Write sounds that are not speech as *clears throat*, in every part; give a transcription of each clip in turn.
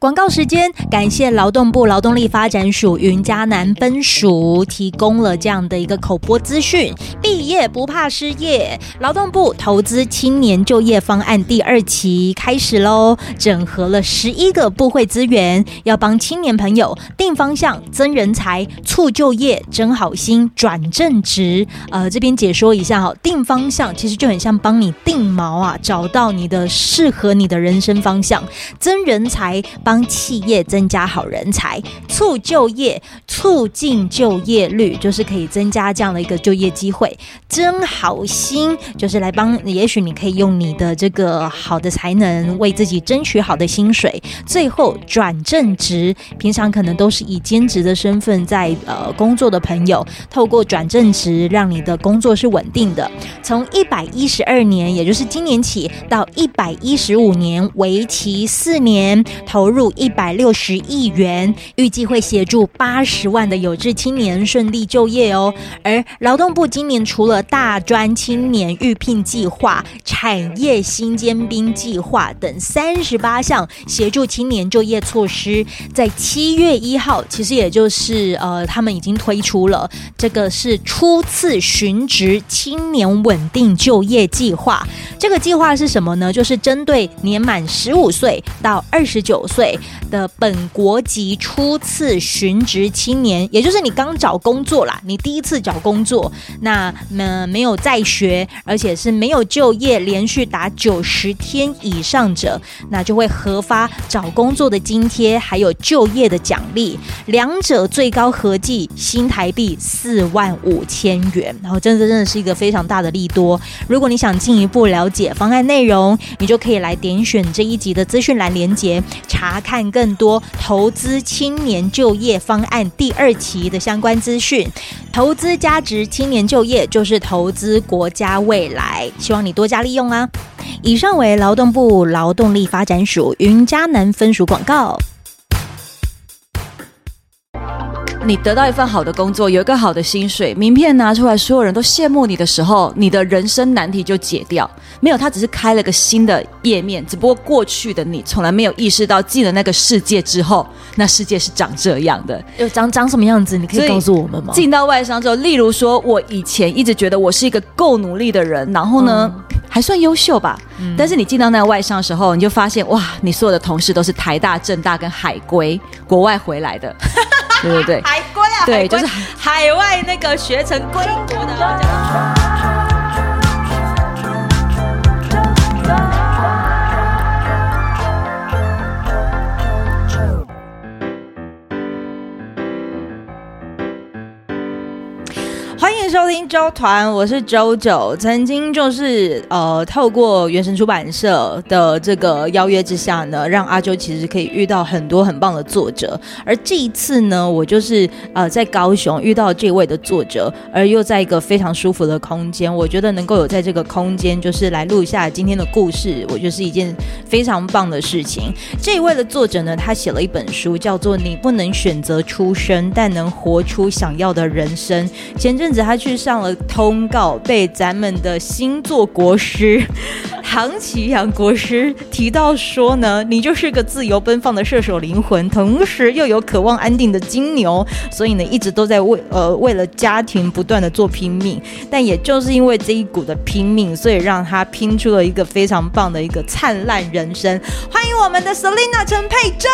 广告时间，感谢劳动部劳动力发展署云嘉南分署提供了这样的一个口播资讯。毕业不怕失业，劳动部投资青年就业方案第二期开始喽，整合了十一个部会资源，要帮青年朋友定方向、增人才、促就业、征好心、转正职。呃，这边解说一下哈，定方向其实就很像帮你定锚啊，找到你的适合你的人生方向，增人才。帮企业增加好人才，促就业，促进就业率，就是可以增加这样的一个就业机会。真好薪，就是来帮，也许你可以用你的这个好的才能为自己争取好的薪水。最后转正职，平常可能都是以兼职的身份在呃工作的朋友，透过转正职，让你的工作是稳定的。从一百一十二年，也就是今年起到一百一十五年，为期四年，投入。入一百六十亿元，预计会协助八十万的有志青年顺利就业哦。而劳动部今年除了大专青年预聘计划、产业新尖兵计划等三十八项协助青年就业措施，在七月一号，其实也就是呃，他们已经推出了这个是初次寻职青年稳定就业计划。这个计划是什么呢？就是针对年满十五岁到二十九岁。的本国籍初次寻职青年，也就是你刚找工作啦，你第一次找工作，那么没有在学，而且是没有就业连续达九十天以上者，那就会核发找工作的津贴，还有就业的奖励，两者最高合计新台币四万五千元。然后，真的真的是一个非常大的利多。如果你想进一步了解方案内容，你就可以来点选这一集的资讯栏连接查。看更多投资青年就业方案第二期的相关资讯，投资价值青年就业就是投资国家未来，希望你多加利用啊！以上为劳动部劳动力发展署云嘉南分署广告。你得到一份好的工作，有一个好的薪水，名片拿出来，所有人都羡慕你的时候，你的人生难题就解掉。没有，他只是开了个新的页面，只不过过去的你从来没有意识到，进了那个世界之后，那世界是长这样的。有长长什么样子？你可以告诉我们吗？进到外商之后，例如说，我以前一直觉得我是一个够努力的人，然后呢，嗯、还算优秀吧。嗯、但是你进到那个外商的时候，你就发现，哇，你所有的同事都是台大、政大跟海归国外回来的。对对对，海归啊，对，就是海外那个学成归国的。收听周团，我是周九。曾经就是呃，透过原神出版社的这个邀约之下呢，让阿啾其实可以遇到很多很棒的作者。而这一次呢，我就是呃在高雄遇到这位的作者，而又在一个非常舒服的空间。我觉得能够有在这个空间，就是来录一下今天的故事，我觉得是一件非常棒的事情。这一位的作者呢，他写了一本书，叫做《你不能选择出生，但能活出想要的人生》。前阵子他。去上了通告，被咱们的星座国师唐启阳国师提到说呢，你就是个自由奔放的射手灵魂，同时又有渴望安定的金牛，所以呢一直都在为呃为了家庭不断的做拼命，但也就是因为这一股的拼命，所以让他拼出了一个非常棒的一个灿烂人生。欢迎我们的 Selina 陈佩珍，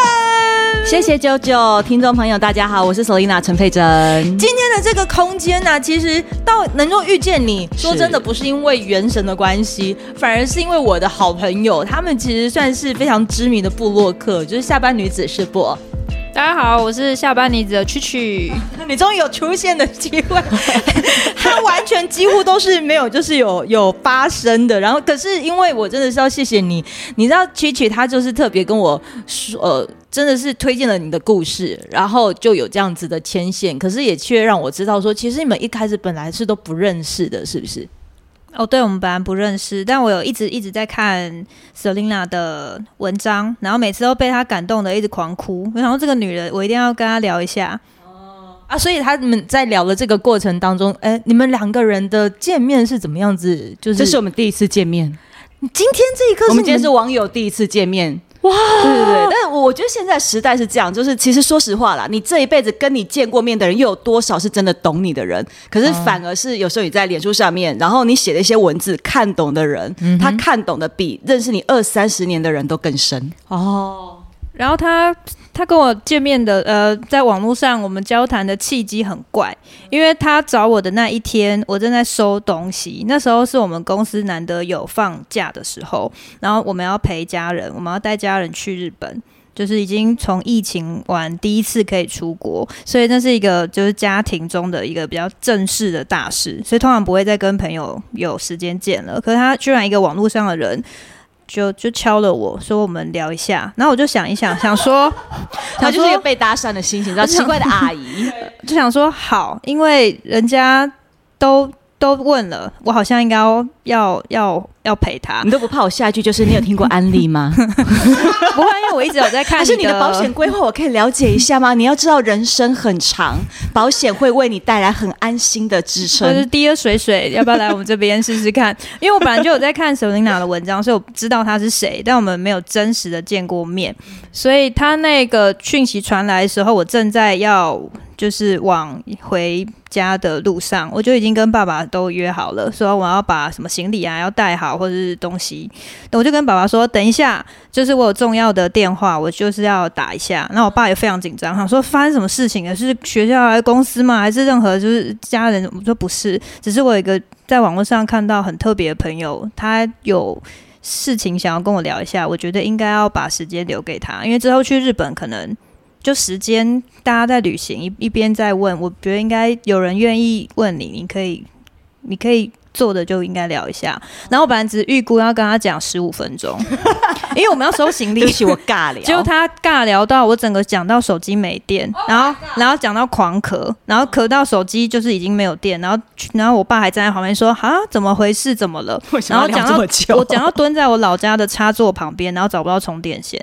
谢谢九九，听众朋友大家好，我是 Selina 陈佩珍。今天的这个空间呢、啊，其实。到能够遇见你，说真的不是因为原神的关系，反而是因为我的好朋友，他们其实算是非常知名的部落客，就是下班女子是不？大家好，我是下班女子的曲曲，*laughs* 你终于有出现的机会，*laughs* 他完全几乎都是没有，就是有有发生的。然后，可是因为我真的是要谢谢你，你知道曲曲他就是特别跟我说，呃。真的是推荐了你的故事，然后就有这样子的牵线，可是也却让我知道说，其实你们一开始本来是都不认识的，是不是？哦，对，我们本来不认识，但我有一直一直在看 Selina 的文章，然后每次都被她感动的一直狂哭，然后这个女人我一定要跟她聊一下。哦啊，所以他们在聊的这个过程当中，哎，你们两个人的见面是怎么样子？就是这是我们第一次见面。今天这一刻，我们今天是网友第一次见面。哇，对对对。但是我觉得现在时代是这样，就是其实说实话啦，你这一辈子跟你见过面的人，又有多少是真的懂你的人？可是反而是有时候你在脸书上面，然后你写的一些文字，看懂的人，嗯、他看懂的比认识你二三十年的人都更深哦。然后他他跟我见面的，呃，在网络上我们交谈的契机很怪，因为他找我的那一天，我正在收东西，那时候是我们公司难得有放假的时候，然后我们要陪家人，我们要带家人去日本，就是已经从疫情完第一次可以出国，所以那是一个就是家庭中的一个比较正式的大事，所以通常不会再跟朋友有时间见了。可是他居然一个网络上的人。就就敲了我说，我们聊一下，然后我就想一想，想说，*laughs* 他就是一个被搭讪的心情，然后奇怪的阿姨，*laughs* 就想说好，因为人家都都问了，我好像应该要要要。要陪他，你都不怕我下一句就是你有听过安利吗？*laughs* 不会，因为我一直有在看。*laughs* 还是你的保险规划，我可以了解一下吗？你要知道，人生很长，保险会为你带来很安心的支撑。就是第二水水，要不要来我们这边试试看？*laughs* 因为我本来就有在看 Selina 的文章，所以我知道他是谁，但我们没有真实的见过面。所以他那个讯息传来的时候，我正在要就是往回家的路上，我就已经跟爸爸都约好了，说我要把什么行李啊要带好。或者是东西，我就跟爸爸说，等一下，就是我有重要的电话，我就是要打一下。那我爸也非常紧张，他说发生什么事情？了？是学校还是公司吗？还是任何就是家人？我说不是，只是我有一个在网络上看到很特别的朋友，他有事？情想要跟我聊一下，我觉得应该要把时间留给他，因为之后去日本可能就时间大家在旅行，一一边在问，我觉得应该有人愿意问你，你可以，你可以。做的就应该聊一下，然后我本来只预估要跟他讲十五分钟，因为我们要收行李。对不起，我尬聊。结果他尬聊到我整个讲到手机没电，然后然后讲到狂咳，然后咳到手机就是已经没有电，然后然后我爸还站在旁边说啊，怎么回事？怎么了？然后讲到我讲到蹲在我老家的插座旁边，然后找不到充电线。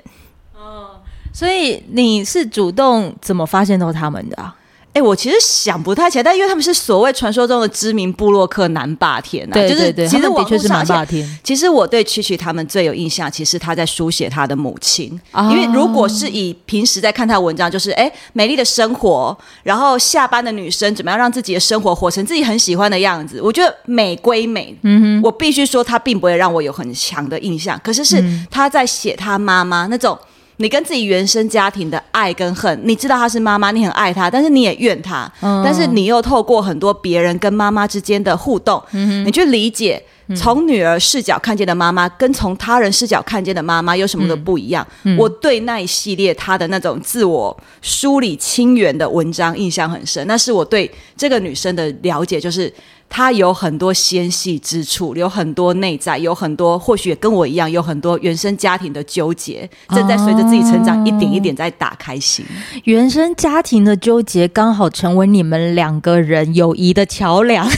哦，所以你是主动怎么发现到他们的啊？哎、欸，我其实想不太起来，但因为他们是所谓传说中的知名部落客男霸天啊，对对对，就是其实的确是蛮霸天。其实我对曲曲他们最有印象，其实他在书写他的母亲。哦、因为如果是以平时在看他的文章，就是哎、欸，美丽的生活，然后下班的女生怎么样让自己的生活活成自己很喜欢的样子，我觉得美归美，嗯哼，我必须说他并不会让我有很强的印象。可是是他在写他妈妈那种。你跟自己原生家庭的爱跟恨，你知道她是妈妈，你很爱她，但是你也怨她，嗯、但是你又透过很多别人跟妈妈之间的互动，嗯、你去理解从女儿视角看见的妈妈，跟从他人视角看见的妈妈有什么的不一样。嗯、我对那一系列她的那种自我梳理清源的文章印象很深，那是我对这个女生的了解，就是。他有很多纤细之处，有很多内在，有很多或许也跟我一样，有很多原生家庭的纠结，正在随着自己成长一点一点在打开心。哦、原生家庭的纠结刚好成为你们两个人友谊的桥梁。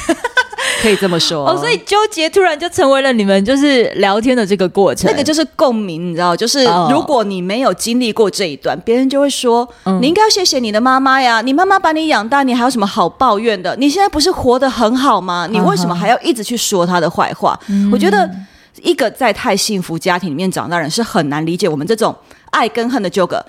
可以这么说哦，所以纠结突然就成为了你们就是聊天的这个过程，那个就是共鸣，你知道，就是如果你没有经历过这一段，别人就会说，嗯、你应该要谢谢你的妈妈呀，你妈妈把你养大，你还有什么好抱怨的？你现在不是活得很好吗？你为什么还要一直去说他的坏话？嗯、我觉得一个在太幸福家庭里面长大的人是很难理解我们这种爱跟恨的纠葛。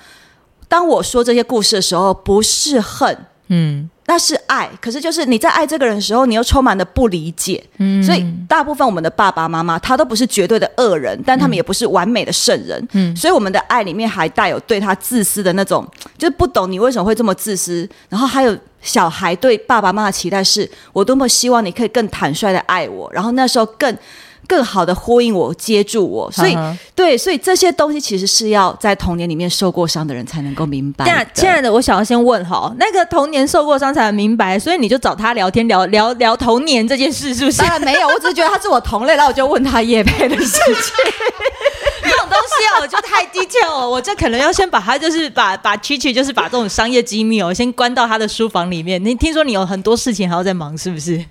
当我说这些故事的时候，不是恨，嗯。那是爱，可是就是你在爱这个人的时候，你又充满了不理解。嗯，所以大部分我们的爸爸妈妈，他都不是绝对的恶人，但他们也不是完美的圣人。嗯，所以我们的爱里面还带有对他自私的那种，就是不懂你为什么会这么自私。然后还有小孩对爸爸妈妈的期待是，我多么希望你可以更坦率的爱我。然后那时候更。更好的呼应我，接住我，所以对，所以这些东西其实是要在童年里面受过伤的人才能够明白。那亲爱的，我想要先问哈，那个童年受过伤才能明白，所以你就找他聊天聊聊聊童年这件事，是不是？当然没有，我只是觉得他是我同类，然后我就问他业配的事情。*laughs* 这种东西哦，就太 detail 哦，我这可能要先把他就是把把蛐蛐就是把这种商业机密哦，先关到他的书房里面。你听说你有很多事情还要在忙，是不是？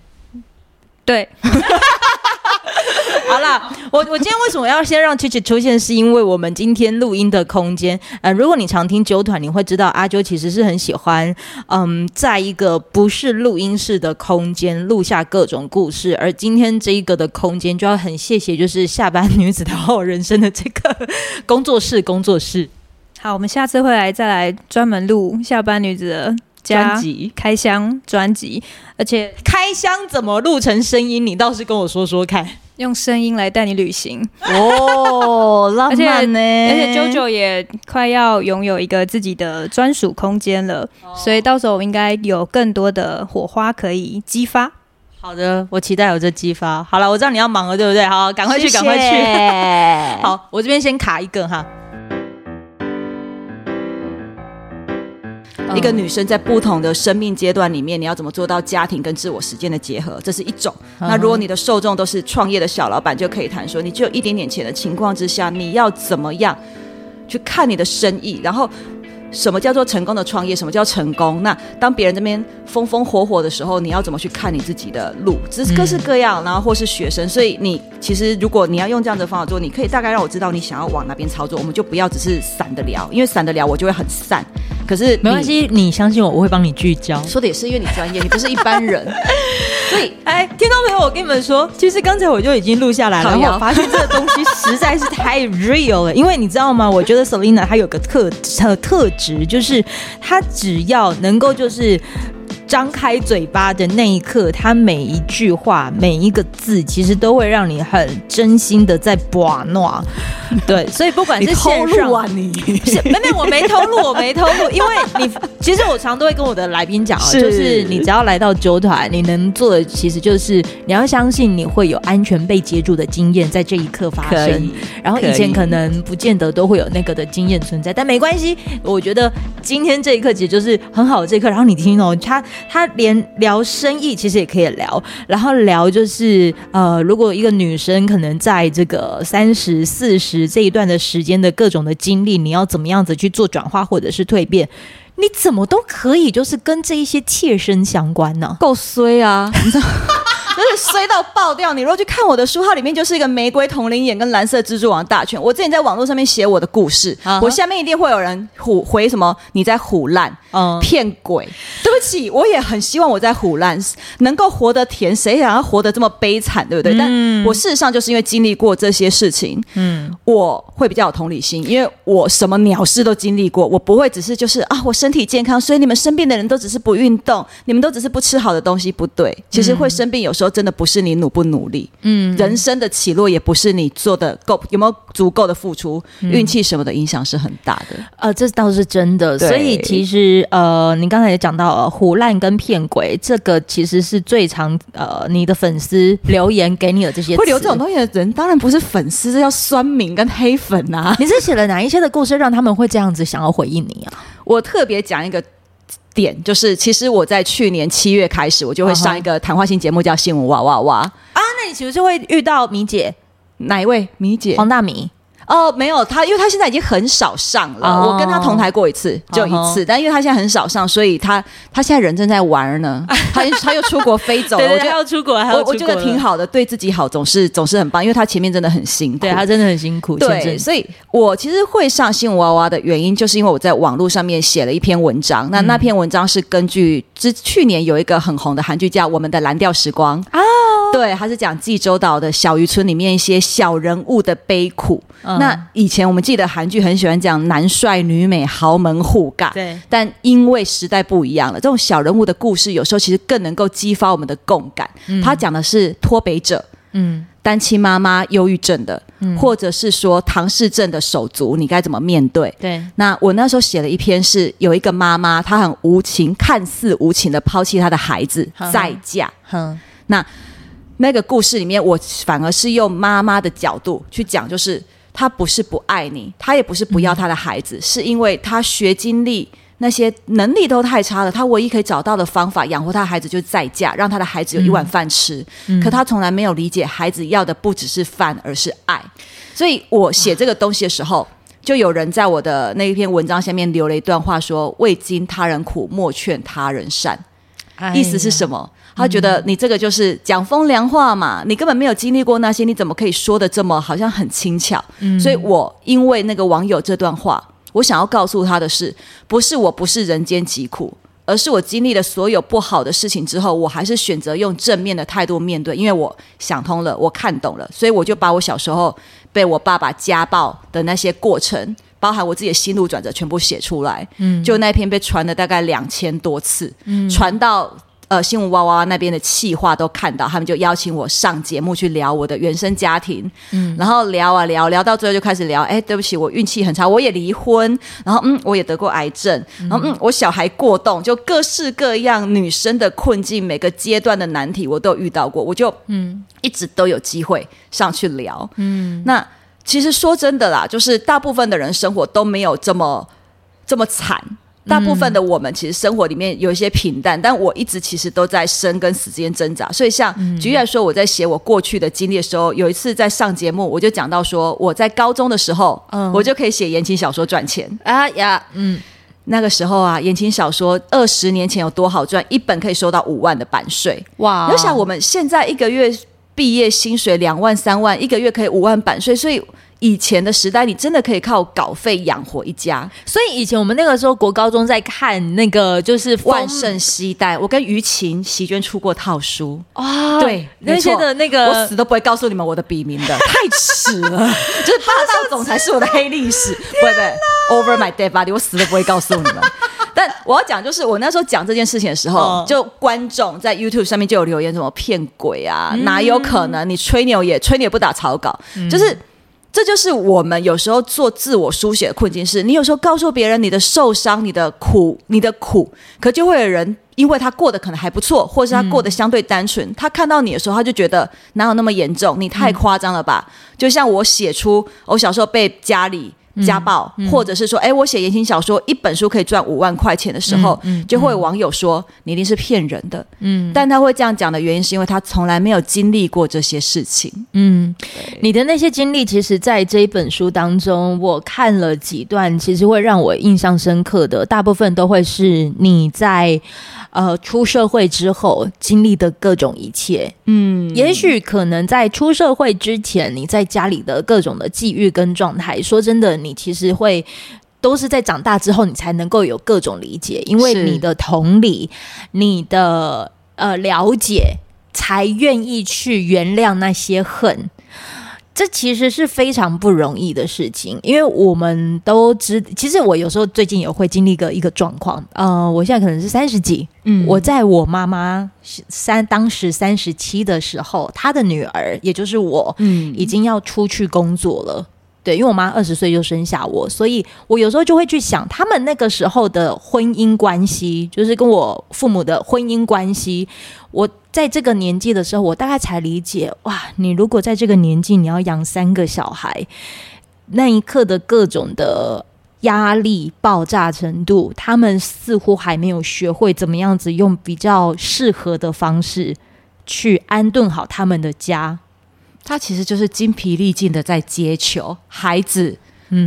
对。*laughs* 好啦，我我今天为什么要先让 Chichi 出现？是因为我们今天录音的空间，呃，如果你常听九团，你会知道阿啾其实是很喜欢，嗯，在一个不是录音室的空间录下各种故事。而今天这一个的空间，就要很谢谢，就是下班女子的好人生的这个工作室，工作室。好，我们下次会来再来专门录下班女子的专辑开箱专辑，而且开箱怎么录成声音？你倒是跟我说说看。用声音来带你旅行哦，浪漫呢！而且 JoJo 也快要拥有一个自己的专属空间了，哦，所以到时候我们应该有更多的火花可以激发。好的，我期待有这激发。好了，我知道你要忙了，对不对？好，赶快去，赶快去。*laughs* 好，我这边先卡一个哈。一个女生在不同的生命阶段里面，你要怎么做到家庭跟自我实践的结合？这是一种。那如果你的受众都是创业的小老板，就可以谈说，你只有一点点钱的情况之下，你要怎么样去看你的生意，然后。什么叫做成功的创业？什么叫成功？那当别人这边风风火火的时候，你要怎么去看你自己的路？只是各式各样，然后或是学生。所以你其实如果你要用这样的方法做，你可以大概让我知道你想要往哪边操作。我们就不要只是散的聊，因为散的聊我就会很散。可是没关系，你相信我，我会帮你聚焦。说的也是，因为你专业，你不是一般人。*laughs* 所以，哎，听众朋友，我跟你们说，其实刚才我就已经录下来了，然后我发现这个东西实在是太 real 了。因为你知道吗？我觉得 Selina 她有个特特特质，就是她只要能够就是。张开嘴巴的那一刻，他每一句话、每一个字，其实都会让你很真心的在把闹。*laughs* 对，所以不管是线上啊，你没没，我没偷录，我没偷录，因为你其实我常都会跟我的来宾讲啊，*laughs* 就是你只要来到啾团，你能做的其实就是你要相信你会有安全被接住的经验在这一刻发生。然后以前可能不见得都会有那个的经验存在，但没关系，我觉得今天这一刻其实就是很好的这一刻。然后你听哦，他。他连聊生意其实也可以聊，然后聊就是呃，如果一个女生可能在这个三十四十这一段的时间的各种的经历，你要怎么样子去做转化或者是蜕变，你怎么都可以，就是跟这一些切身相关呢？够衰啊！就是衰到爆掉！你如果去看我的书，它里面就是一个玫瑰铜铃眼跟蓝色蜘蛛网大全。我之前在网络上面写我的故事，uh -huh. 我下面一定会有人唬回什么你在唬烂，嗯，骗鬼。对不起，我也很希望我在唬烂，能够活得甜，谁想要活得这么悲惨，对不对？嗯、但我事实上就是因为经历过这些事情，嗯，我会比较有同理心，因为我什么鸟事都经历过，我不会只是就是啊，我身体健康，所以你们生病的人都只是不运动，你们都只是不吃好的东西，不对，其实会生病有时候。都真的不是你努不努力，嗯，人生的起落也不是你做的够有没有足够的付出，嗯、运气什么的影响是很大的。呃，这倒是真的。所以其实呃，你刚才也讲到了胡烂跟骗鬼，这个其实是最常呃，你的粉丝留言给你的这些会留这种东西的人，当然不是粉丝，这叫酸民跟黑粉啊。*laughs* 你是写了哪一些的故事，让他们会这样子想要回应你啊？我特别讲一个。点就是，其实我在去年七月开始，我就会上一个谈话性节目，叫《新闻哇哇哇》啊。那你岂不是会遇到米姐？哪一位？米姐？黄大米。哦，没有他，因为他现在已经很少上了。哦、我跟他同台过一次，就一次。哦、但因为他现在很少上，所以他他现在人正在玩呢。*laughs* 他他又出国飞走了。对，对，对，我觉得要出国，还要国。我我觉得挺好的，对自己好，总是总是很棒。因为他前面真的很辛苦，对他真的很辛苦。对，所以我其实会上新闻娃娃的原因，就是因为我在网络上面写了一篇文章。那那篇文章是根据之去年有一个很红的韩剧叫《我们的蓝调时光》啊。*laughs* 对，他是讲济州岛的小渔村里面一些小人物的悲苦。嗯、那以前我们记得韩剧很喜欢讲男帅女美豪门互尬，对。但因为时代不一样了，这种小人物的故事有时候其实更能够激发我们的共感。嗯、他讲的是脱北者，嗯，单亲妈妈忧郁症的，嗯，或者是说唐氏症的手足，你该怎么面对？对。那我那时候写了一篇，是有一个妈妈，她很无情，看似无情的抛弃她的孩子再嫁。哼，那。那个故事里面，我反而是用妈妈的角度去讲，就是她不是不爱你，她也不是不要她的孩子，嗯、是因为她学经历那些能力都太差了，她唯一可以找到的方法养活她的孩子就是再嫁，让她的孩子有一碗饭吃。嗯、可她从来没有理解，孩子要的不只是饭，而是爱。所以我写这个东西的时候，就有人在我的那一篇文章下面留了一段话说：“未经他人苦，莫劝他人善。”意思是什么？他觉得你这个就是讲风凉话嘛，你根本没有经历过那些，你怎么可以说的这么好像很轻巧？嗯，所以我因为那个网友这段话，我想要告诉他的是，不是我不是人间疾苦，而是我经历了所有不好的事情之后，我还是选择用正面的态度面对，因为我想通了，我看懂了，所以我就把我小时候被我爸爸家暴的那些过程，包含我自己的心路转折，全部写出来。嗯，就那篇被传了大概两千多次，嗯，传到。呃，新闻哇哇那边的企划都看到，他们就邀请我上节目去聊我的原生家庭，嗯，然后聊啊聊，聊到最后就开始聊，哎，对不起，我运气很差，我也离婚，然后嗯，我也得过癌症，然后嗯，我小孩过动，就各式各样女生的困境，每个阶段的难题我都有遇到过，我就嗯，一直都有机会上去聊，嗯，那其实说真的啦，就是大部分的人生活都没有这么这么惨。大部分的我们其实生活里面有一些平淡，但我一直其实都在生跟死之间挣扎。所以像举例来说，我在写我过去的经历的时候，有一次在上节目，我就讲到说，我在高中的时候，嗯，我就可以写言情小说赚钱啊呀，嗯，那个时候啊，言情小说二十年前有多好赚，一本可以收到五万的版税，哇！你想我们现在一个月毕业薪水两万三万，一个月可以五万版税，所以。以前的时代，你真的可以靠稿费养活一家。所以以前我们那个时候国高中在看那个就是万圣西代，我跟于晴、席娟出过套书啊。对，那些的那个我死都不会告诉你们我的笔名的，*laughs* 太迟了。就是霸道总裁是我的黑历史，*laughs* 不会不会，Over my dead body，我死都不会告诉你们。*laughs* 但我要讲，就是我那时候讲这件事情的时候，哦、就观众在 YouTube 上面就有留言，什么骗鬼啊，嗯、哪有可能？你吹牛也吹牛也不打草稿，嗯、就是。这就是我们有时候做自我书写的困境，是你有时候告诉别人你的受伤、你的苦、你的苦，可就会有人因为他过得可能还不错，或是他过得相对单纯，嗯、他看到你的时候，他就觉得哪有那么严重？你太夸张了吧？嗯、就像我写出我小时候被家里。家暴，嗯嗯、或者是说，哎，我写言情小说，一本书可以赚五万块钱的时候，就会有网友说你一定是骗人的。嗯，但他会这样讲的原因，是因为他从来没有经历过这些事情。嗯，你的那些经历，其实在这一本书当中，我看了几段，其实会让我印象深刻的，大部分都会是你在。呃，出社会之后经历的各种一切，嗯，也许可能在出社会之前，你在家里的各种的际遇跟状态，说真的，你其实会都是在长大之后，你才能够有各种理解，因为你的同理，你的呃了解，才愿意去原谅那些恨。这其实是非常不容易的事情，因为我们都知，其实我有时候最近也会经历一个一个状况，呃，我现在可能是三十几，嗯，我在我妈妈三当时三十七的时候，她的女儿也就是我，嗯，已经要出去工作了。对，因为我妈二十岁就生下我，所以我有时候就会去想，他们那个时候的婚姻关系，就是跟我父母的婚姻关系。我在这个年纪的时候，我大概才理解，哇，你如果在这个年纪，你要养三个小孩，那一刻的各种的压力爆炸程度，他们似乎还没有学会怎么样子用比较适合的方式去安顿好他们的家。他其实就是精疲力尽的在接球，孩子、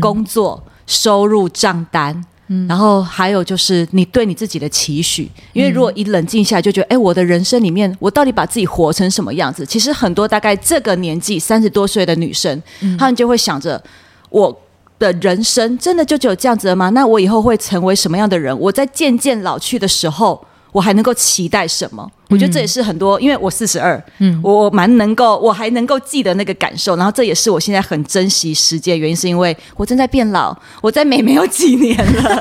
工作、嗯、收入账单，嗯、然后还有就是你对你自己的期许。因为如果一冷静下来，就觉得，哎，我的人生里面，我到底把自己活成什么样子？其实很多大概这个年纪三十多岁的女生，她们就会想着，我的人生真的就只有这样子了吗？那我以后会成为什么样的人？我在渐渐老去的时候。我还能够期待什么？我觉得这也是很多，因为我四十二，嗯，我蛮能够，我还能够记得那个感受。然后这也是我现在很珍惜时间的原因，是因为我正在变老，我在美没有几年了。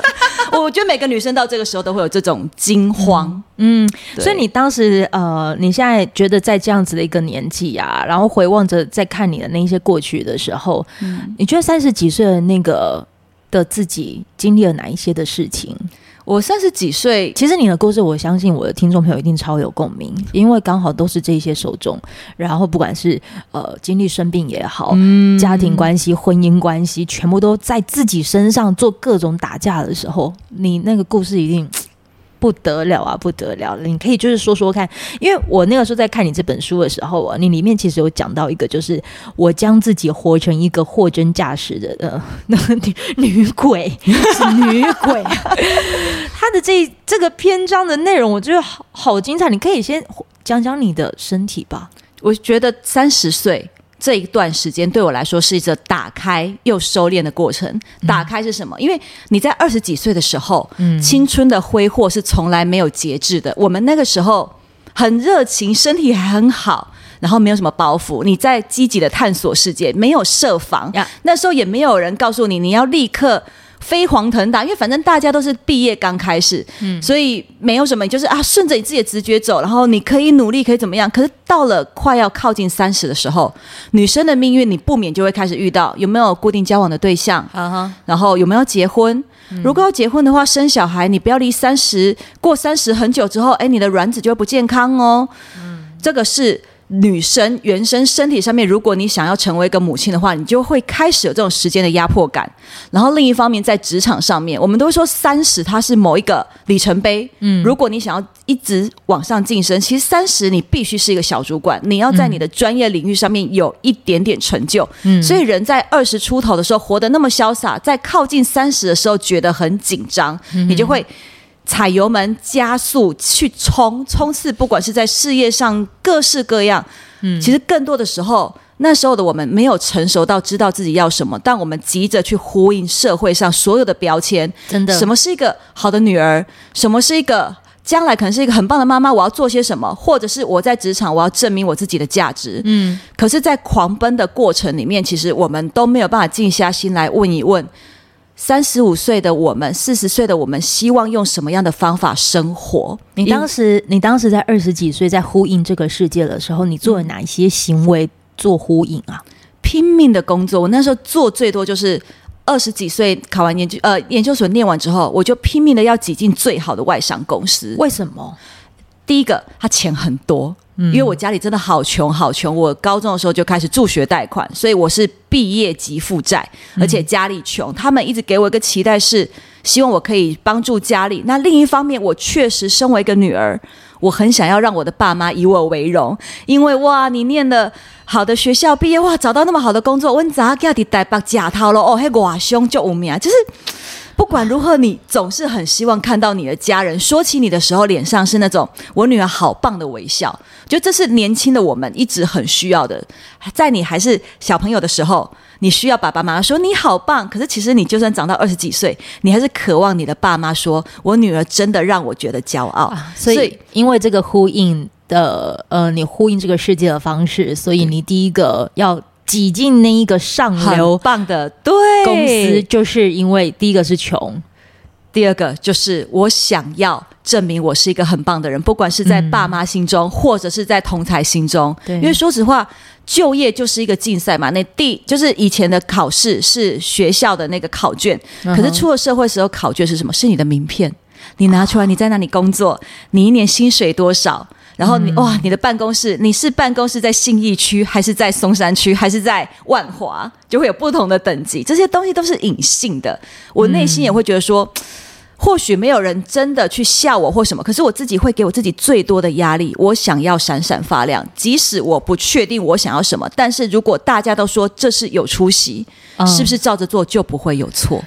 *laughs* 我觉得每个女生到这个时候都会有这种惊慌，嗯，所以你当时呃，你现在觉得在这样子的一个年纪啊，然后回望着在看你的那些过去的时候，嗯，你觉得三十几岁的那个的自己经历了哪一些的事情？我三十几岁，其实你的故事，我相信我的听众朋友一定超有共鸣，因为刚好都是这些受众。然后不管是呃经历生病也好，嗯、家庭关系、婚姻关系，全部都在自己身上做各种打架的时候，你那个故事一定。不得了啊，不得了了！你可以就是说说看，因为我那个时候在看你这本书的时候啊，你里面其实有讲到一个，就是我将自己活成一个货真价实的呃那个女 *laughs* 女鬼，女鬼。他的这这个篇章的内容，我觉得好好精彩。你可以先讲讲你的身体吧。我觉得三十岁这一段时间对我来说是一个打开又收敛的过程。打开是什么？因为你在二十几岁的时候，嗯，青春的挥霍是从来没有节制的。我们那个时候很热情，身体还很好，然后没有什么包袱，你在积极的探索世界，没有设防。那时候也没有人告诉你你要立刻。飞黄腾达，因为反正大家都是毕业刚开始，嗯，所以没有什么，就是啊，顺着你自己的直觉走，然后你可以努力，可以怎么样？可是到了快要靠近三十的时候，女生的命运你不免就会开始遇到有没有固定交往的对象，啊哈，然后有没有结婚？如果要结婚的话，生小孩，你不要离三十过三十很久之后，哎，你的卵子就会不健康哦，嗯，这个是。女生原生身体上面，如果你想要成为一个母亲的话，你就会开始有这种时间的压迫感。然后另一方面，在职场上面，我们都会说三十它是某一个里程碑。嗯，如果你想要一直往上晋升，其实三十你必须是一个小主管，你要在你的专业领域上面有一点点成就。嗯，所以人在二十出头的时候活得那么潇洒，在靠近三十的时候觉得很紧张，你就会。踩油门加速去冲冲刺，不管是在事业上各式各样，嗯，其实更多的时候，那时候的我们没有成熟到知道自己要什么，但我们急着去呼应社会上所有的标签，真的，什么是一个好的女儿，什么是一个将来可能是一个很棒的妈妈，我要做些什么，或者是我在职场我要证明我自己的价值，嗯，可是，在狂奔的过程里面，其实我们都没有办法静下心来问一问。三十五岁的我们，四十岁的我们，希望用什么样的方法生活？你当时，你当时在二十几岁，在呼应这个世界的时候，你做了哪一些行为做呼应啊？拼命的工作，我那时候做最多就是二十几岁考完研究，呃，研究所念完之后，我就拼命的要挤进最好的外商公司。为什么？第一个，他钱很多。因为我家里真的好穷好穷，我高中的时候就开始助学贷款，所以我是毕业即负债，而且家里穷。他们一直给我一个期待是，希望我可以帮助家里。那另一方面，我确实身为一个女儿，我很想要让我的爸妈以我为荣，因为哇，你念了好的学校毕业，哇，找到那么好的工作，我咋给你带把假套了？哦，嘿，我兄就无名，就是。不管如何，你总是很希望看到你的家人说起你的时候，脸上是那种“我女儿好棒”的微笑。就这是年轻的我们一直很需要的。在你还是小朋友的时候，你需要爸爸妈妈说你好棒。可是其实你就算长到二十几岁，你还是渴望你的爸妈说：“我女儿真的让我觉得骄傲。”所以，因为这个呼应的呃，你呼应这个世界的方式，所以你第一个要。挤进那一个上流棒的对公司，就是因为第一个是穷，第二个就是我想要证明我是一个很棒的人，不管是在爸妈心中，或者是在同才心中。因为说实话，就业就是一个竞赛嘛。那第就是以前的考试是学校的那个考卷，可是出了社会时候，考卷是什么？是你的名片，你拿出来，你在那里工作，你一年薪水多少？然后你哇，你的办公室，你是办公室在信义区，还是在松山区，还是在万华，就会有不同的等级。这些东西都是隐性的，我内心也会觉得说，*tsk* 或许没有人真的去笑我或什么，可是我自己会给我自己最多的压力。我想要闪闪发亮，即使我不确定我想要什么，但是如果大家都说这是有出息，是不是照着做就不会有错？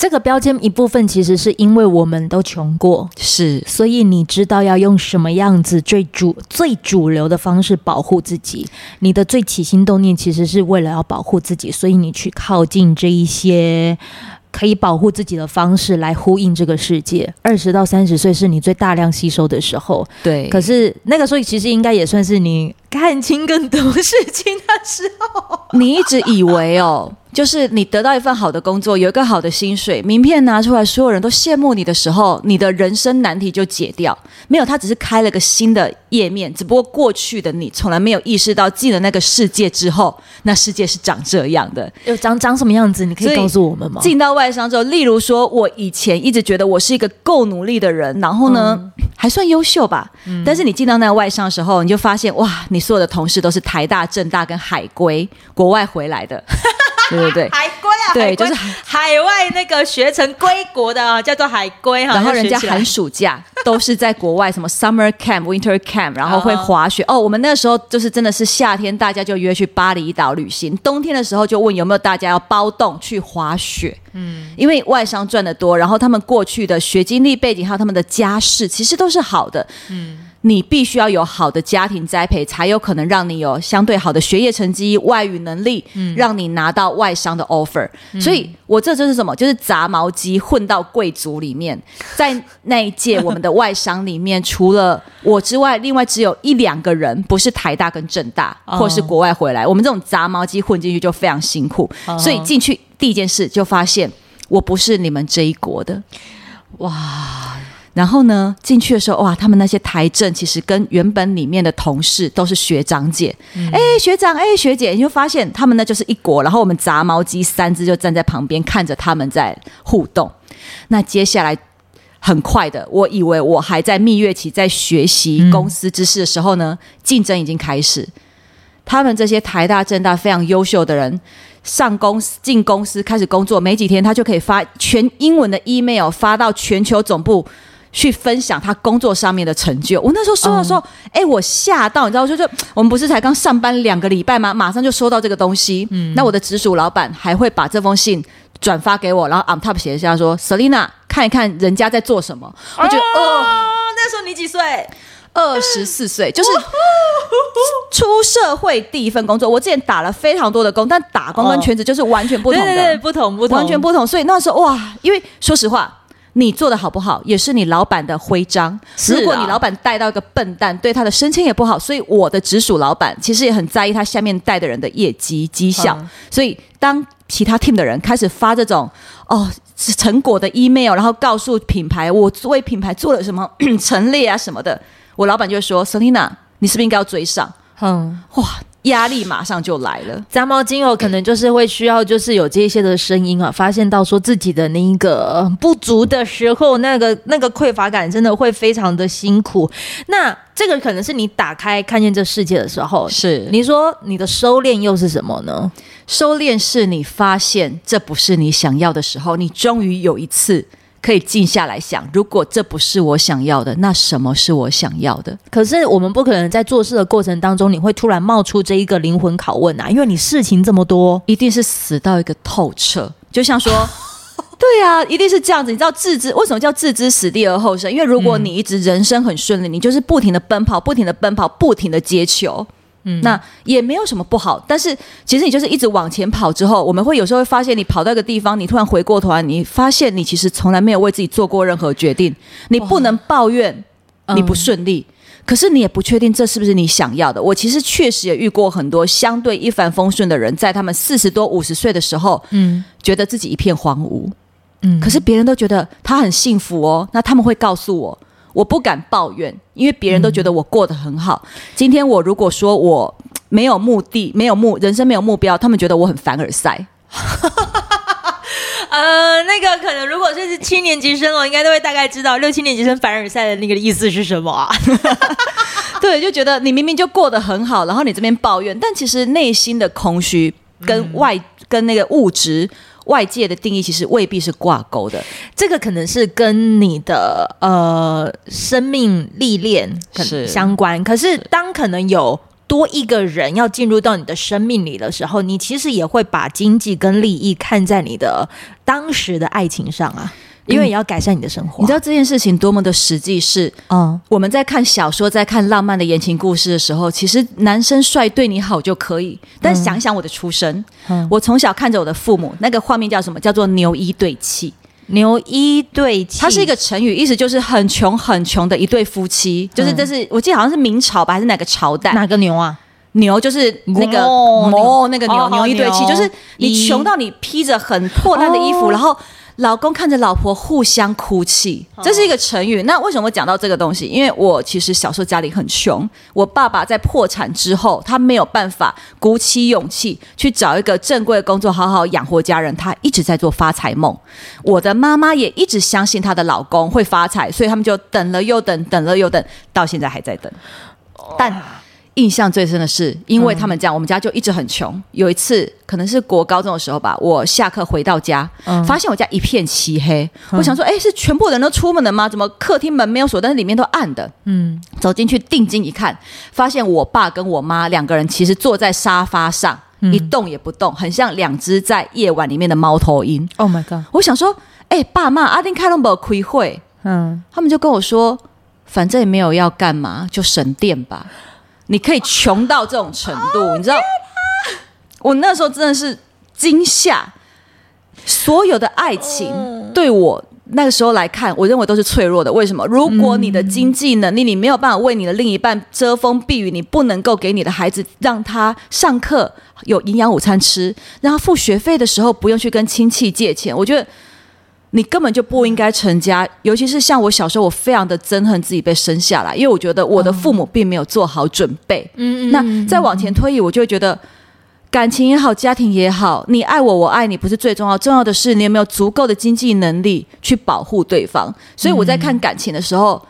这个标签一部分其实是因为我们都穷过，是，所以你知道要用什么样子最主最主流的方式保护自己。你的最起心动念其实是为了要保护自己，所以你去靠近这一些可以保护自己的方式来呼应这个世界。二十到三十岁是你最大量吸收的时候，对。可是那个时候其实应该也算是你看清更多事情的时候。你一直以为哦。就是你得到一份好的工作，有一个好的薪水，名片拿出来，所有人都羡慕你的时候，你的人生难题就解掉。没有，他只是开了个新的页面，只不过过去的你从来没有意识到，进了那个世界之后，那世界是长这样的。有长长什么样子？你可以告诉我们吗？进到外商之后，例如说，我以前一直觉得我是一个够努力的人，然后呢，嗯、还算优秀吧。嗯、但是你进到那个外商的时候，你就发现，哇，你所有的同事都是台大、政大跟海归国外回来的。对对对，海归啊，对，就是海外那个学成归国的啊，叫做海归哈。然后人家寒暑假都是在国外，什么 summer camp、winter camp，然后会滑雪。哦，我们那个时候就是真的是夏天，大家就约去巴厘岛旅行；冬天的时候就问有没有大家要包栋去滑雪。嗯，因为外商赚的多，然后他们过去的学经历背景还有他们的家世，其实都是好的。嗯。你必须要有好的家庭栽培，才有可能让你有相对好的学业成绩、外语能力，嗯、让你拿到外商的 offer。嗯、所以，我这就是什么？就是杂毛鸡混到贵族里面，在那一届我们的外商里面，除了我之外，另外只有一两个人不是台大跟政大，*laughs* 或是国外回来。我们这种杂毛鸡混进去就非常辛苦，所以进去第一件事就发现我不是你们这一国的，哇。然后呢，进去的时候，哇，他们那些台政其实跟原本里面的同事都是学长姐，哎、嗯，学长，哎，学姐，你就发现他们呢就是一国。然后我们杂毛鸡三只就站在旁边看着他们在互动。那接下来很快的，我以为我还在蜜月期，在学习公司知识的时候呢，嗯、竞争已经开始。他们这些台大、政大非常优秀的人上公司、进公司开始工作，没几天他就可以发全英文的 email 发到全球总部。去分享他工作上面的成就。我那时候收到说，哎、嗯欸，我吓到，你知道，就就我们不是才刚上班两个礼拜吗？马上就收到这个东西。嗯，那我的直属老板还会把这封信转发给我，然后 on top 写一下说，Selina 看一看人家在做什么。我觉得哦，那时候你几岁？二十四岁，就是出社会第一份工作。我之前打了非常多的工，但打工跟全职就是完全不同的，对对对，不同不同，完全不同。所以那时候哇，因为说实话。你做的好不好，也是你老板的徽章。如果你老板带到一个笨蛋，对他的升迁也不好。所以我的直属老板其实也很在意他下面带的人的业绩绩效。嗯、所以当其他 team 的人开始发这种哦成果的 email，然后告诉品牌我作为品牌做了什么 *clears throat* 陈列啊什么的，我老板就会说：“Selina，你是不是应该要追上？”嗯，哇。压力马上就来了，杂毛精油，可能就是会需要，就是有这些的声音啊，发现到说自己的那一个不足的时候，那个那个匮乏感真的会非常的辛苦。那这个可能是你打开看见这世界的时候，是你说你的收敛又是什么呢？收敛是你发现这不是你想要的时候，你终于有一次。可以静下来想，如果这不是我想要的，那什么是我想要的？可是我们不可能在做事的过程当中，你会突然冒出这一个灵魂拷问啊！因为你事情这么多，一定是死到一个透彻。就像说，*laughs* 对啊，一定是这样子。你知道置之为什么叫置之死地而后生？因为如果你一直人生很顺利，你就是不停的奔跑，不停的奔跑，不停的接球。嗯，那也没有什么不好，但是其实你就是一直往前跑之后，我们会有时候会发现，你跑到一个地方，你突然回过头来，你发现你其实从来没有为自己做过任何决定。你不能抱怨你不顺利，嗯、可是你也不确定这是不是你想要的。我其实确实也遇过很多相对一帆风顺的人，在他们四十多、五十岁的时候，嗯，觉得自己一片荒芜，嗯，可是别人都觉得他很幸福哦，那他们会告诉我。我不敢抱怨，因为别人都觉得我过得很好。嗯、今天我如果说我没有目的、没有目人生没有目标，他们觉得我很凡尔赛。*laughs* 呃，那个可能如果是七年级生哦，应该都会大概知道六七年级生凡尔赛的那个意思是什么啊？*laughs* 对，就觉得你明明就过得很好，然后你这边抱怨，但其实内心的空虚跟外、嗯、跟那个物质。外界的定义其实未必是挂钩的，这个可能是跟你的呃生命历练是相关。是可是当可能有多一个人要进入到你的生命里的时候，你其实也会把经济跟利益看在你的当时的爱情上啊。因为也要改善你的生活，你知道这件事情多么的实际？是，嗯，我们在看小说、在看浪漫的言情故事的时候，其实男生帅对你好就可以。但想想我的出身，嗯，我从小看着我的父母，那个画面叫什么？叫做牛一对妻。牛一对妻，它是一个成语，意思就是很穷很穷的一对夫妻。就是这是我记得好像是明朝吧，还是哪个朝代？哪个牛啊？牛就是那个哦，那个牛牛一对妻，就是你穷到你披着很破烂的衣服，然后。老公看着老婆互相哭泣，这是一个成语。那为什么会讲到这个东西？因为我其实小时候家里很穷，我爸爸在破产之后，他没有办法鼓起勇气去找一个正规的工作，好好养活家人。他一直在做发财梦。我的妈妈也一直相信她的老公会发财，所以他们就等了又等，等了又等，到现在还在等。但印象最深的是，因为他们这样，我们家就一直很穷。有一次，可能是国高中的时候吧，我下课回到家，发现我家一片漆黑。我想说，哎，是全部人都出门了吗？怎么客厅门没有锁，但是里面都暗的？嗯，走进去定睛一看，发现我爸跟我妈两个人其实坐在沙发上，一动也不动，很像两只在夜晚里面的猫头鹰。Oh my god！我想说，哎，爸妈，阿丁开龙宝开会，嗯，他们就跟我说。反正也没有要干嘛，就省电吧。你可以穷到这种程度，哦、你知道？我那时候真的是惊吓，所有的爱情对我。那个时候来看，我认为都是脆弱的。为什么？如果你的经济能力，你没有办法为你的另一半遮风避雨，你不能够给你的孩子让他上课有营养午餐吃，让他付学费的时候不用去跟亲戚借钱，我觉得你根本就不应该成家。尤其是像我小时候，我非常的憎恨自己被生下来，因为我觉得我的父母并没有做好准备。嗯嗯。那再往前推移，我就会觉得。感情也好，家庭也好，你爱我，我爱你，不是最重要。重要的是你有没有足够的经济能力去保护对方。所以我在看感情的时候，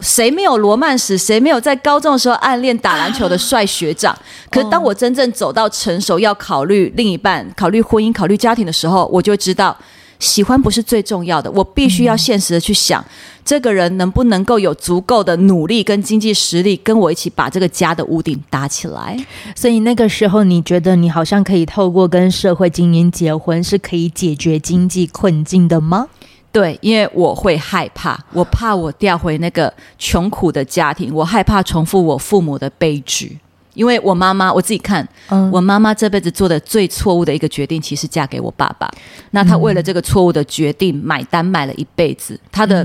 谁没有罗曼史？谁没有在高中的时候暗恋打篮球的帅学长？可是当我真正走到成熟，要考虑另一半、考虑婚姻、考虑家庭的时候，我就知道。喜欢不是最重要的，我必须要现实的去想，嗯、这个人能不能够有足够的努力跟经济实力，跟我一起把这个家的屋顶搭起来。所以那个时候，你觉得你好像可以透过跟社会精英结婚，是可以解决经济困境的吗？对，因为我会害怕，我怕我掉回那个穷苦的家庭，我害怕重复我父母的悲剧。因为我妈妈，我自己看，嗯、我妈妈这辈子做的最错误的一个决定，其实嫁给我爸爸。那她为了这个错误的决定买单，买了一辈子，她的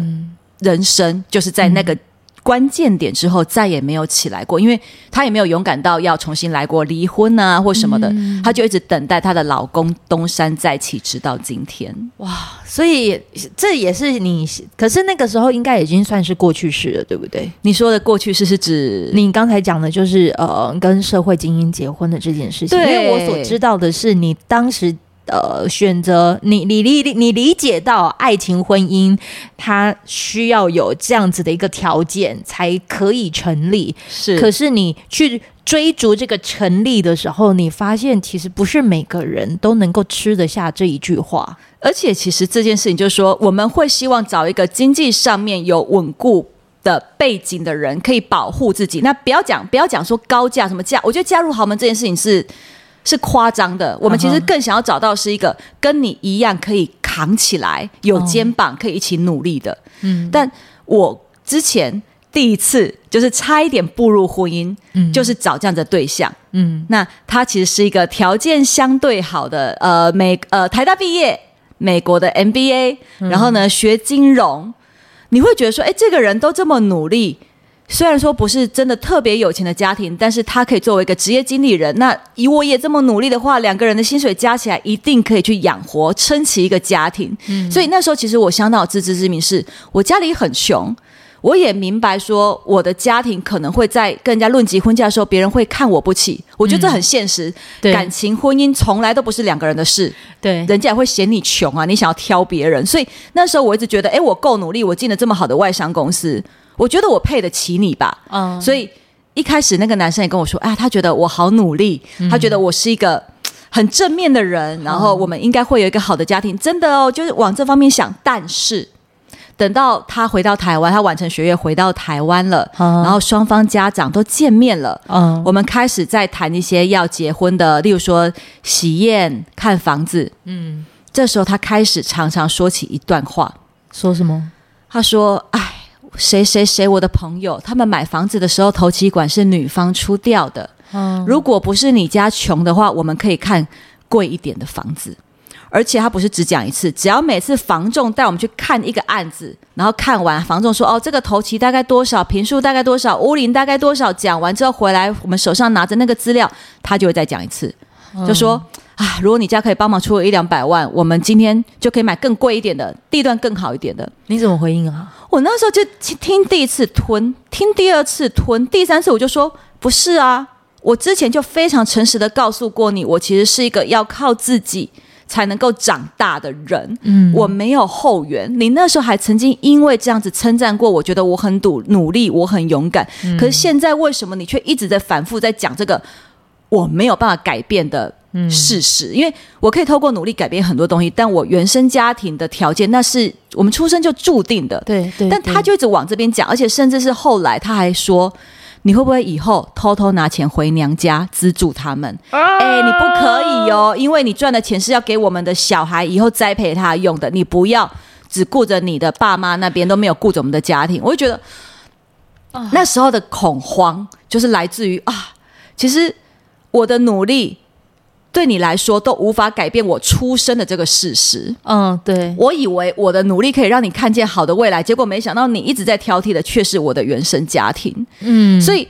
人生就是在那个。关键点之后再也没有起来过，因为她也没有勇敢到要重新来过离婚啊或什么的，她、嗯、就一直等待她的老公东山再起，直到今天。哇，所以这也是你，可是那个时候应该已经算是过去式了，对不对？你说的过去式是指你刚才讲的就是呃跟社会精英结婚的这件事情，因为我所知道的是你当时。呃，选择你，你理你理解到爱情婚姻，它需要有这样子的一个条件才可以成立。是，可是你去追逐这个成立的时候，你发现其实不是每个人都能够吃得下这一句话。而且，其实这件事情就是说，我们会希望找一个经济上面有稳固的背景的人，可以保护自己。那不要讲，不要讲说高价什么价，我觉得嫁入豪门这件事情是。是夸张的，我们其实更想要找到是一个跟你一样可以扛起来、有肩膀、可以一起努力的。嗯，但我之前第一次就是差一点步入婚姻，嗯，就是找这样的对象。嗯，那他其实是一个条件相对好的，呃，美呃台大毕业，美国的 MBA，然后呢学金融，你会觉得说，哎，这个人都这么努力。虽然说不是真的特别有钱的家庭，但是他可以作为一个职业经理人。那以我也这么努力的话，两个人的薪水加起来一定可以去养活、撑起一个家庭。嗯，所以那时候其实我相当有自知之明是，是我家里很穷，我也明白说我的家庭可能会在跟人家论及婚嫁的时候，别人会看我不起。我觉得这很现实。嗯，对。感情婚姻从来都不是两个人的事。对，人家也会嫌你穷啊，你想要挑别人。所以那时候我一直觉得，哎，我够努力，我进了这么好的外商公司。我觉得我配得起你吧，嗯，所以一开始那个男生也跟我说，哎，他觉得我好努力，嗯，他觉得我是一个很正面的人，然后我们应该会有一个好的家庭，真的哦，就是往这方面想。但是等到他回到台湾，他完成学业回到台湾了，嗯，然后双方家长都见面了，嗯，我们开始在谈一些要结婚的，例如说喜宴、看房子，嗯，这时候他开始常常说起一段话，说什么？他说，哎。谁谁谁，我的朋友，他们买房子的时候，头期款是女方出掉的。嗯，如果不是你家穷的话，我们可以看贵一点的房子。而且他不是只讲一次，只要每次房仲带我们去看一个案子，然后看完房仲说：“哦，这个头期大概多少，平数大概多少，屋龄大概多少。”讲完之后回来，我们手上拿着那个资料，他就会再讲一次，就说。嗯啊，如果你家可以帮忙出个一两百万，我们今天就可以买更贵一点的，地段更好一点的。你怎么回应啊？我那时候就听第一次吞，听第二次吞，第三次我就说不是啊。我之前就非常诚实的告诉过你，我其实是一个要靠自己才能够长大的人。嗯，我没有后援。你那时候还曾经因为这样子称赞过我，觉得我很努努力，我很勇敢。嗯，可是现在为什么你却一直在反复在讲这个我没有办法改变的？事实，因为我可以透过努力改变很多东西，但我原生家庭的条件，那是我们出生就注定的。对对，但他就一直往这边讲，而且甚至是后来他还说，你会不会以后偷偷拿钱回娘家资助他们？哎、啊欸，你不可以哦，因为你赚的钱是要给我们的小孩以后栽培他用的，你不要只顾着你的爸妈那边都没有顾着我们的家庭。我就觉得。哦、那时候的恐慌就是来自于啊，其实我的努力对你来说都无法改变我出生的这个事实。嗯，对，我以为我的努力可以让你看见好的未来，结果没想到你一直在挑剔的却是我的原生家庭。嗯，所以。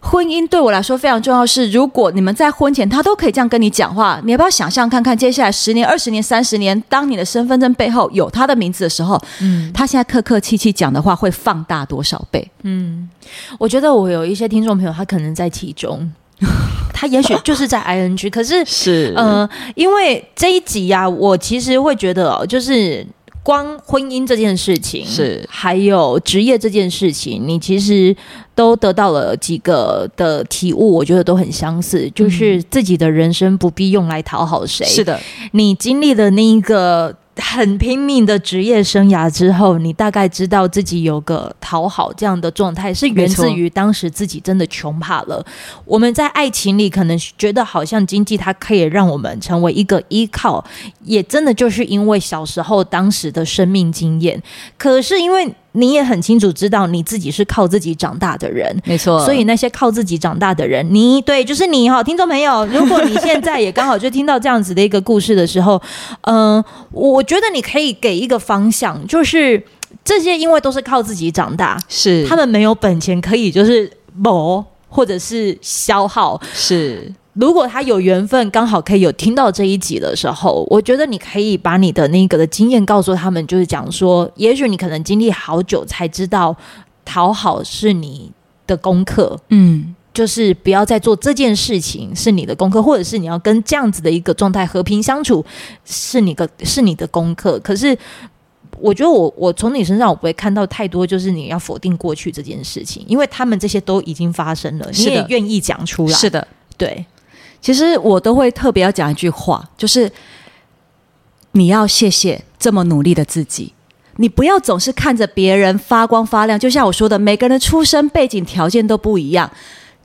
婚姻对我来说非常重要是，是如果你们在婚前他都可以这样跟你讲话，你要不要想象看看，接下来十年、二十年、三十年，当你的身份证背后有他的名字的时候，嗯，他现在客客气气讲的话会放大多少倍？嗯，我觉得我有一些听众朋友，他可能在其中，*laughs* 他也许就是在 *laughs* ing，可是是呃，因为这一集呀、啊，我其实会觉得，就是光婚姻这件事情是，还有职业这件事情，你其实。都得到了几个的体悟，我觉得都很相似，就是自己的人生不必用来讨好谁。是的，你经历的那一个。很拼命的职业生涯之后，你大概知道自己有个讨好这样的状态，是源自于当时自己真的穷怕了。我们在爱情里可能觉得好像经济它可以让我们成为一个依靠，也真的就是因为小时候当时的生命经验。可是因为你也很清楚知道你自己是靠自己长大的人，没错。所以那些靠自己长大的人，你对，就是你哈，听众朋友，如果你现在也刚好就听到这样子的一个故事的时候，嗯、呃，我。觉得你可以给一个方向，就是这些，因为都是靠自己长大，是他们没有本钱可以就是谋或者是消耗。是，如果他有缘分，刚好可以有听到这一集的时候，我觉得你可以把你的那个的经验告诉他们，就是讲说，也许你可能经历好久才知道，讨好是你的功课。嗯。就是不要再做这件事情是你的功课，或者是你要跟这样子的一个状态和平相处是你的是你的功课。可是我觉得我我从你身上我不会看到太多，就是你要否定过去这件事情，因为他们这些都已经发生了，你也愿意讲出来。是的，对。其实我都会特别要讲一句话，就是你要谢谢这么努力的自己，你不要总是看着别人发光发亮。就像我说的，每个人的出身背景条件都不一样。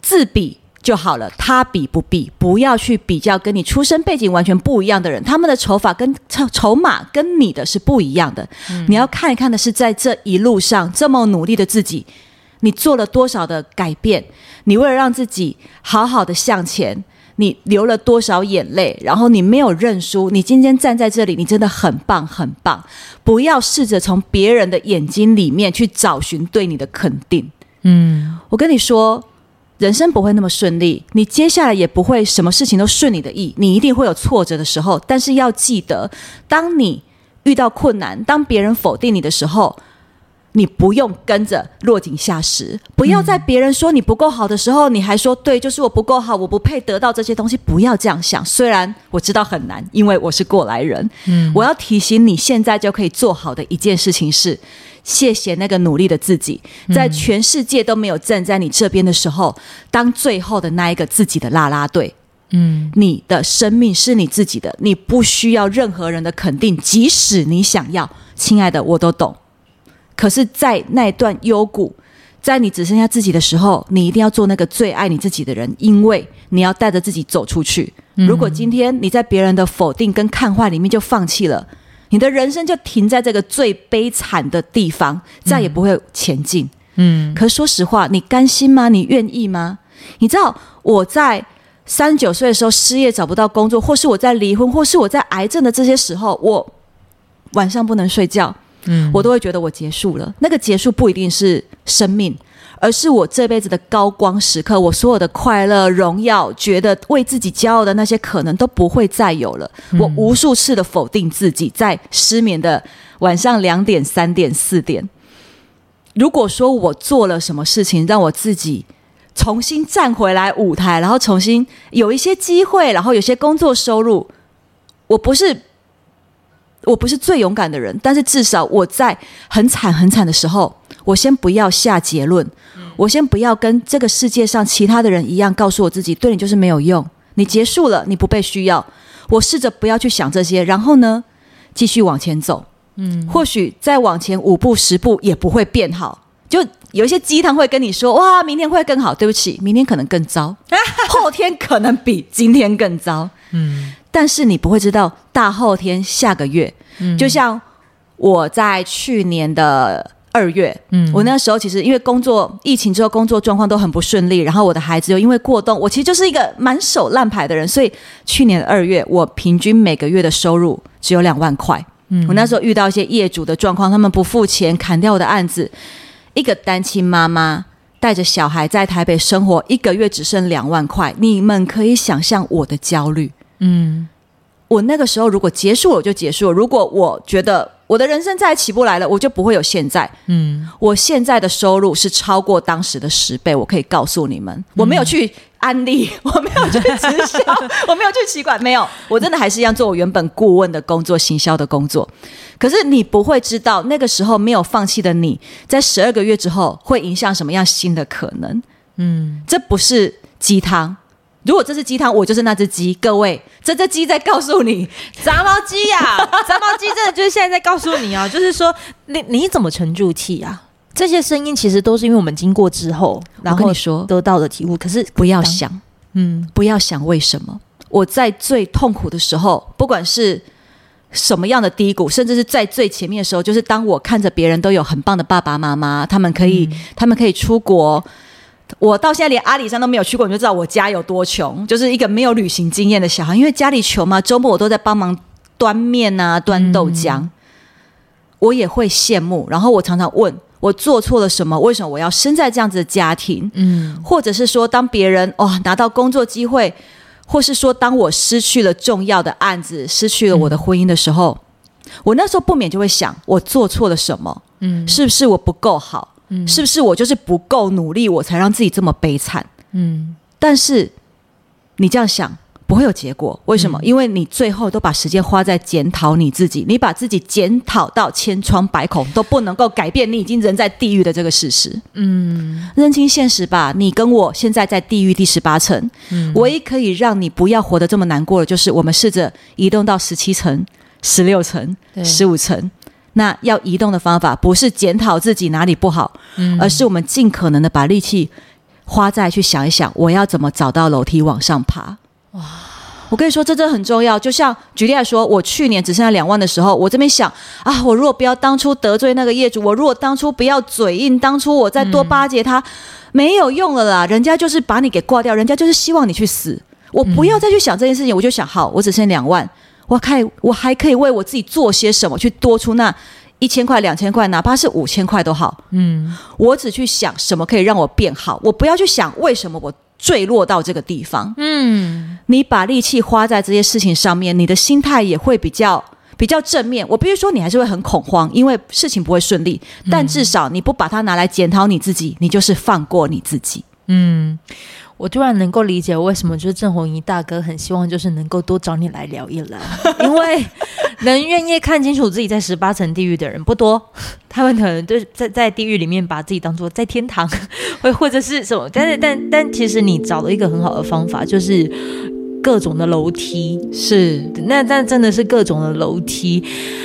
自比就好了，他比不比，不要去比较跟你出身背景完全不一样的人，他们的筹法跟筹筹码跟你的是不一样的。嗯。你要看一看的是在这一路上这么努力的自己，你做了多少的改变？你为了让自己好好的向前，你流了多少眼泪？然后你没有认输，你今天站在这里，你真的很棒很棒。不要试着从别人的眼睛里面去找寻对你的肯定。嗯，我跟你说。人生不会那么顺利，你接下来也不会什么事情都顺你的意，你一定会有挫折的时候。但是要记得，当你遇到困难，当别人否定你的时候，你不用跟着落井下石。不要在别人说你不够好的时候，你还说对，就是我不够好，我不配得到这些东西。不要这样想。虽然我知道很难，因为我是过来人。嗯，我要提醒你，现在就可以做好的一件事情是。谢谢那个努力的自己，在全世界都没有站在你这边的时候，当最后的那一个自己的啦啦队。嗯，你的生命是你自己的，你不需要任何人的肯定，即使你想要，亲爱的，我都懂。可是，在那段幽谷，在你只剩下自己的时候，你一定要做那个最爱你自己的人，因为你要带着自己走出去。如果今天你在别人的否定跟看坏里面就放弃了。你的人生就停在这个最悲惨的地方，再也不会前进。嗯，可是说实话，你甘心吗？你愿意吗？你知道我在三十九岁的时候失业找不到工作，或是我在离婚，或是我在癌症的这些时候，我晚上不能睡觉，嗯，我都会觉得我结束了。那个结束不一定是生命。而是我这辈子的高光时刻，我所有的快乐、荣耀，觉得为自己骄傲的那些，可能都不会再有了。我无数次的否定自己，在失眠的晚上两点、三点、四点。如果说我做了什么事情，让我自己重新站回来舞台，然后重新有一些机会，然后有些工作收入，我不是。我不是最勇敢的人，但是至少我在很惨很惨的时候，我先不要下结论，我先不要跟这个世界上其他的人一样，告诉我自己对你就是没有用，你结束了，你不被需要。我试着不要去想这些，然后呢，继续往前走。嗯，或许再往前五步十步也不会变好。就有一些鸡汤会跟你说，哇，明天会更好。对不起，明天可能更糟，*laughs* 后天可能比今天更糟。嗯。但是你不会知道大后天、下个月，嗯，就像我在去年的二月，嗯，我那时候其实因为工作疫情之后，工作状况都很不顺利，然后我的孩子又因为过冬，我其实就是一个满手烂牌的人，所以去年二月我平均每个月的收入只有两万块。嗯，我那时候遇到一些业主的状况，他们不付钱，砍掉我的案子。一个单亲妈妈带着小孩在台北生活，一个月只剩两万块，你们可以想象我的焦虑。嗯，我那个时候如果结束了，我就结束了。如果我觉得。我的人生再也起不来了，我就不会有现在。嗯，我现在的收入是超过当时的十倍，我可以告诉你们，我没有去安利，*laughs* 我没有去直销，*laughs* 我没有去企管，没有，我真的还是一样做我原本顾问的工作、行销的工作。可是你不会知道，那个时候没有放弃的你，在十二个月之后会迎向什么样新的可能？嗯，这不是鸡汤。如果这是鸡汤，我就是那只鸡。各位，这只鸡在告诉你，*laughs* 杂毛鸡呀，杂毛鸡真的就是现在在告诉你啊，*laughs* 就是说你你怎么沉住气啊？这些声音其实都是因为我们经过之后，然后跟你说得到的体悟。可是不要想，嗯，不要想为什么。我在最痛苦的时候，不管是什么样的低谷，甚至是在最前面的时候，就是当我看着别人都有很棒的爸爸妈妈，他们可以，嗯、他们可以出国。我到现在连阿里山都没有去过，你就知道我家有多穷，就是一个没有旅行经验的小孩。因为家里穷嘛，周末我都在帮忙端面啊、端豆浆。嗯、我也会羡慕，然后我常常问我做错了什么？为什么我要生在这样子的家庭？嗯，或者是说，当别人哇、哦、拿到工作机会，或是说当我失去了重要的案子、失去了我的婚姻的时候，嗯、我那时候不免就会想，我做错了什么？嗯，是不是我不够好？是不是我就是不够努力，我才让自己这么悲惨？嗯，但是你这样想不会有结果，为什么？嗯、因为你最后都把时间花在检讨你自己，你把自己检讨到千疮百孔，都不能够改变你已经人在地狱的这个事实。嗯，认清现实吧，你跟我现在在地狱第十八层，嗯、唯一可以让你不要活得这么难过的，就是我们试着移动到十七层、十六层、十五层。那要移动的方法不是检讨自己哪里不好，嗯，而是我们尽可能的把力气花在去想一想，我要怎么找到楼梯往上爬。哇，我跟你说，这真的很重要。就像举例来说，我去年只剩下两万的时候，我这边想啊，我如果不要当初得罪那个业主，我如果当初不要嘴硬，当初我再多巴结他，嗯、没有用了啦。人家就是把你给挂掉，人家就是希望你去死。我不要再去想这件事情，我就想，好，我只剩两万。我看我还可以为我自己做些什么，去多出那一千块、两千块，哪怕是五千块都好。嗯，我只去想什么可以让我变好，我不要去想为什么我坠落到这个地方。嗯，你把力气花在这些事情上面，你的心态也会比较比较正面。我必须说，你还是会很恐慌，因为事情不会顺利，但至少你不把它拿来检讨你自己，你就是放过你自己。嗯。我突然能够理解为什么就是郑红怡大哥很希望就是能够多找你来聊一聊，*laughs* 因为能愿意看清楚自己在十八层地狱的人不多，他们可能就是在在地狱里面把自己当做在天堂，*laughs* 或或者是什么，但是但但其实你找了一个很好的方法，就是。各种的楼梯是，那那真的是各种的楼梯。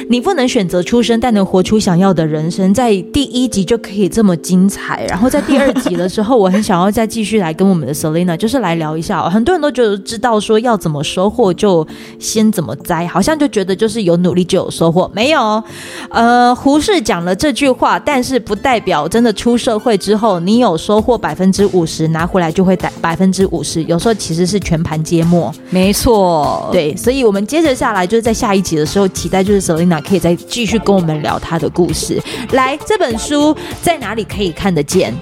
你不能选择出生，但能活出想要的人生。在第一集就可以这么精彩，然后在第二集的时候，我很想要再继续来跟我们的 Selina *laughs* 就是来聊一下。很多人都觉得知道说要怎么收获，就先怎么栽，好像就觉得就是有努力就有收获。没有，呃，胡适讲了这句话，但是不代表真的出社会之后你有收获百分之五十，拿回来就会带百分之五十。有时候其实是全盘皆墨。没错，对，所以，我们接着下来就是在下一集的时候，期待就是 Selina 可以再继续跟我们聊她的故事。来，这本书在哪里可以看得见？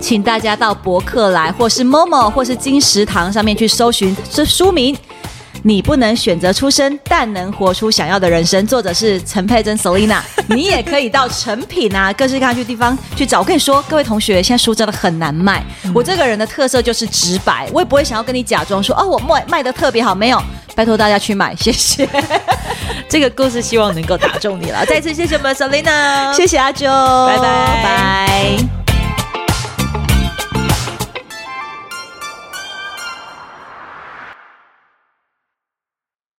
请大家到博客来，或是 Momo，或是金石堂上面去搜寻这书名。你不能选择出生，但能活出想要的人生。作者是陈佩珍 Selina，。*laughs* 你也可以到成品啊，各式各样的地方去找。我跟你说，各位同学，现在书真的很难卖。嗯、我这个人的特色就是直白，我也不会想要跟你假装说哦，我卖卖的特别好，没有。拜托大家去买，谢谢。*laughs* 这个故事希望能够打中你了。*laughs* 再次谢谢我们 Selina，谢谢阿啾，拜拜拜。